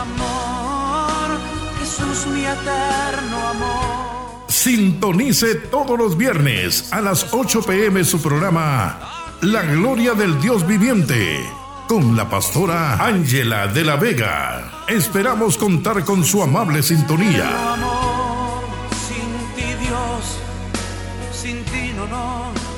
amor, Jesús mi eterno amor. Sintonice todos los viernes a las 8 pm su programa La Gloria del Dios Viviente con la pastora Ángela de la Vega. Esperamos contar con su amable sintonía. Amor, sin ti Dios, sin ti no, no.